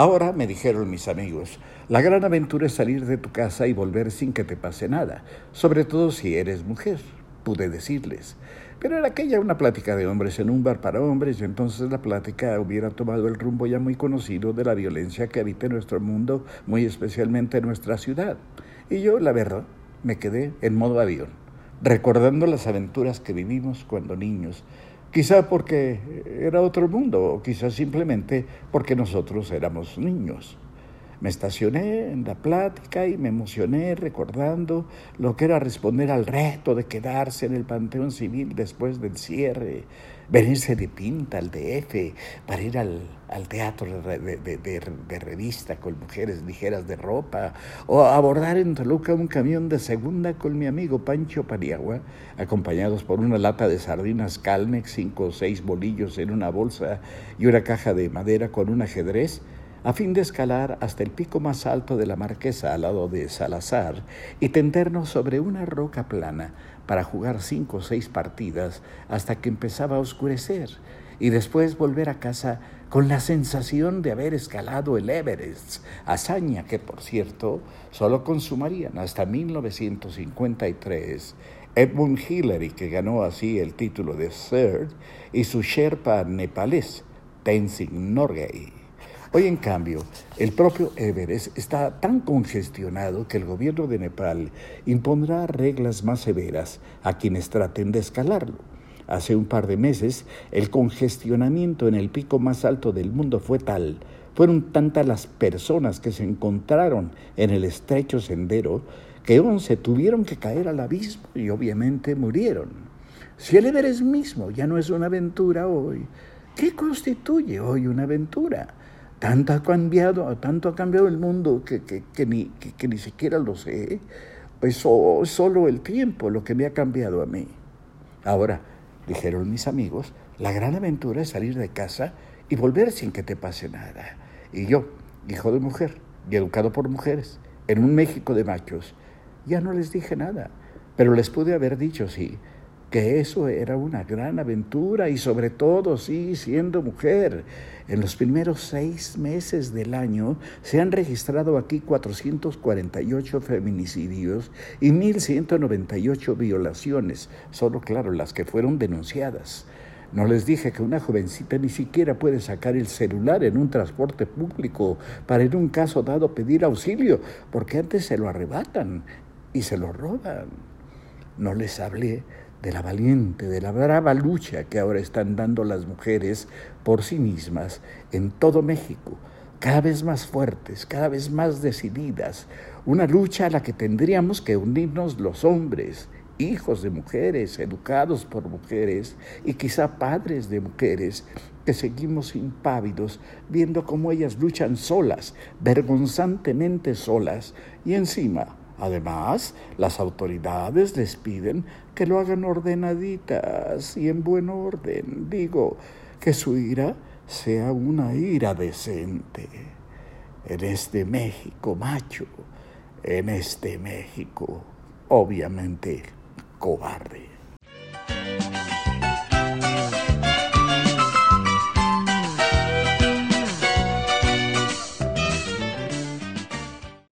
Ahora, me dijeron mis amigos, la gran aventura es salir de tu casa y volver sin que te pase nada, sobre todo si eres mujer, pude decirles. Pero era aquella una plática de hombres en un bar para hombres y entonces la plática hubiera tomado el rumbo ya muy conocido de la violencia que habita en nuestro mundo, muy especialmente en nuestra ciudad. Y yo, la verdad, me quedé en modo avión, recordando las aventuras que vivimos cuando niños, quizá porque era otro mundo o quizá simplemente porque nosotros éramos niños. Me estacioné en la plática y me emocioné recordando lo que era responder al reto de quedarse en el Panteón Civil después del cierre, venirse de pinta al DF para ir al, teatro de, revista con mujeres ligeras de ropa, o abordar en Toluca un camión de segunda con mi amigo Pancho Paniagua, acompañados por una lata de sardinas Calmex, cinco o seis bolillos en una bolsa y una caja de madera con un ajedrez a fin de escalar hasta el pico más alto de la Marquesa al lado de Salazar y tendernos sobre una roca plana para jugar cinco o seis partidas hasta que empezaba a oscurecer y después volver a casa con la sensación de haber escalado el Everest, hazaña que, por cierto, solo consumarían hasta 1953 Edmund Hillary, que ganó así el título de Third, y su Sherpa nepalés, Tenzing Norgay. Hoy, en cambio, el propio Everest está tan congestionado que el gobierno de Nepal impondrá reglas más severas a quienes traten de escalarlo. Hace un par de meses, el congestionamiento en el pico más alto del mundo fue tal, fueron tantas las personas que se encontraron en el estrecho sendero, que once tuvieron que caer al abismo y obviamente murieron. Si el Everest mismo ya no es una aventura hoy, ¿qué constituye hoy una aventura? Tanto ha cambiado, tanto ha cambiado el mundo que, ni, ni, siquiera lo sé. Es solo el tiempo lo que me ha cambiado a mí. Ahora, dijeron mis amigos, la gran aventura es salir de casa y volver sin que te pase nada. Y yo, hijo de mujer y educado por mujeres, en un México de machos, ya no les dije nada, pero les pude haber dicho sí, que eso era una gran aventura y sobre todo, sí, siendo mujer. En los primeros seis meses del año se han registrado aquí 448 feminicidios y 1.198 violaciones, solo claro, las que fueron denunciadas. No les dije que una jovencita ni siquiera puede sacar el celular en un transporte público para en un caso dado pedir auxilio, porque antes se lo arrebatan y se lo roban. No les hablé de la valiente, de la brava lucha que ahora están dando las mujeres por sí mismas en todo México, cada vez más fuertes, cada vez más decididas, una lucha a la que tendríamos que unirnos los hombres, hijos de mujeres, educados por mujeres y quizá padres de mujeres, que seguimos impávidos viendo cómo ellas luchan solas, vergonzantemente solas, y encima Además, las autoridades les piden que lo hagan ordenaditas y en buen orden. Digo, que su ira sea una ira decente. En este México macho, en este México, obviamente cobarde.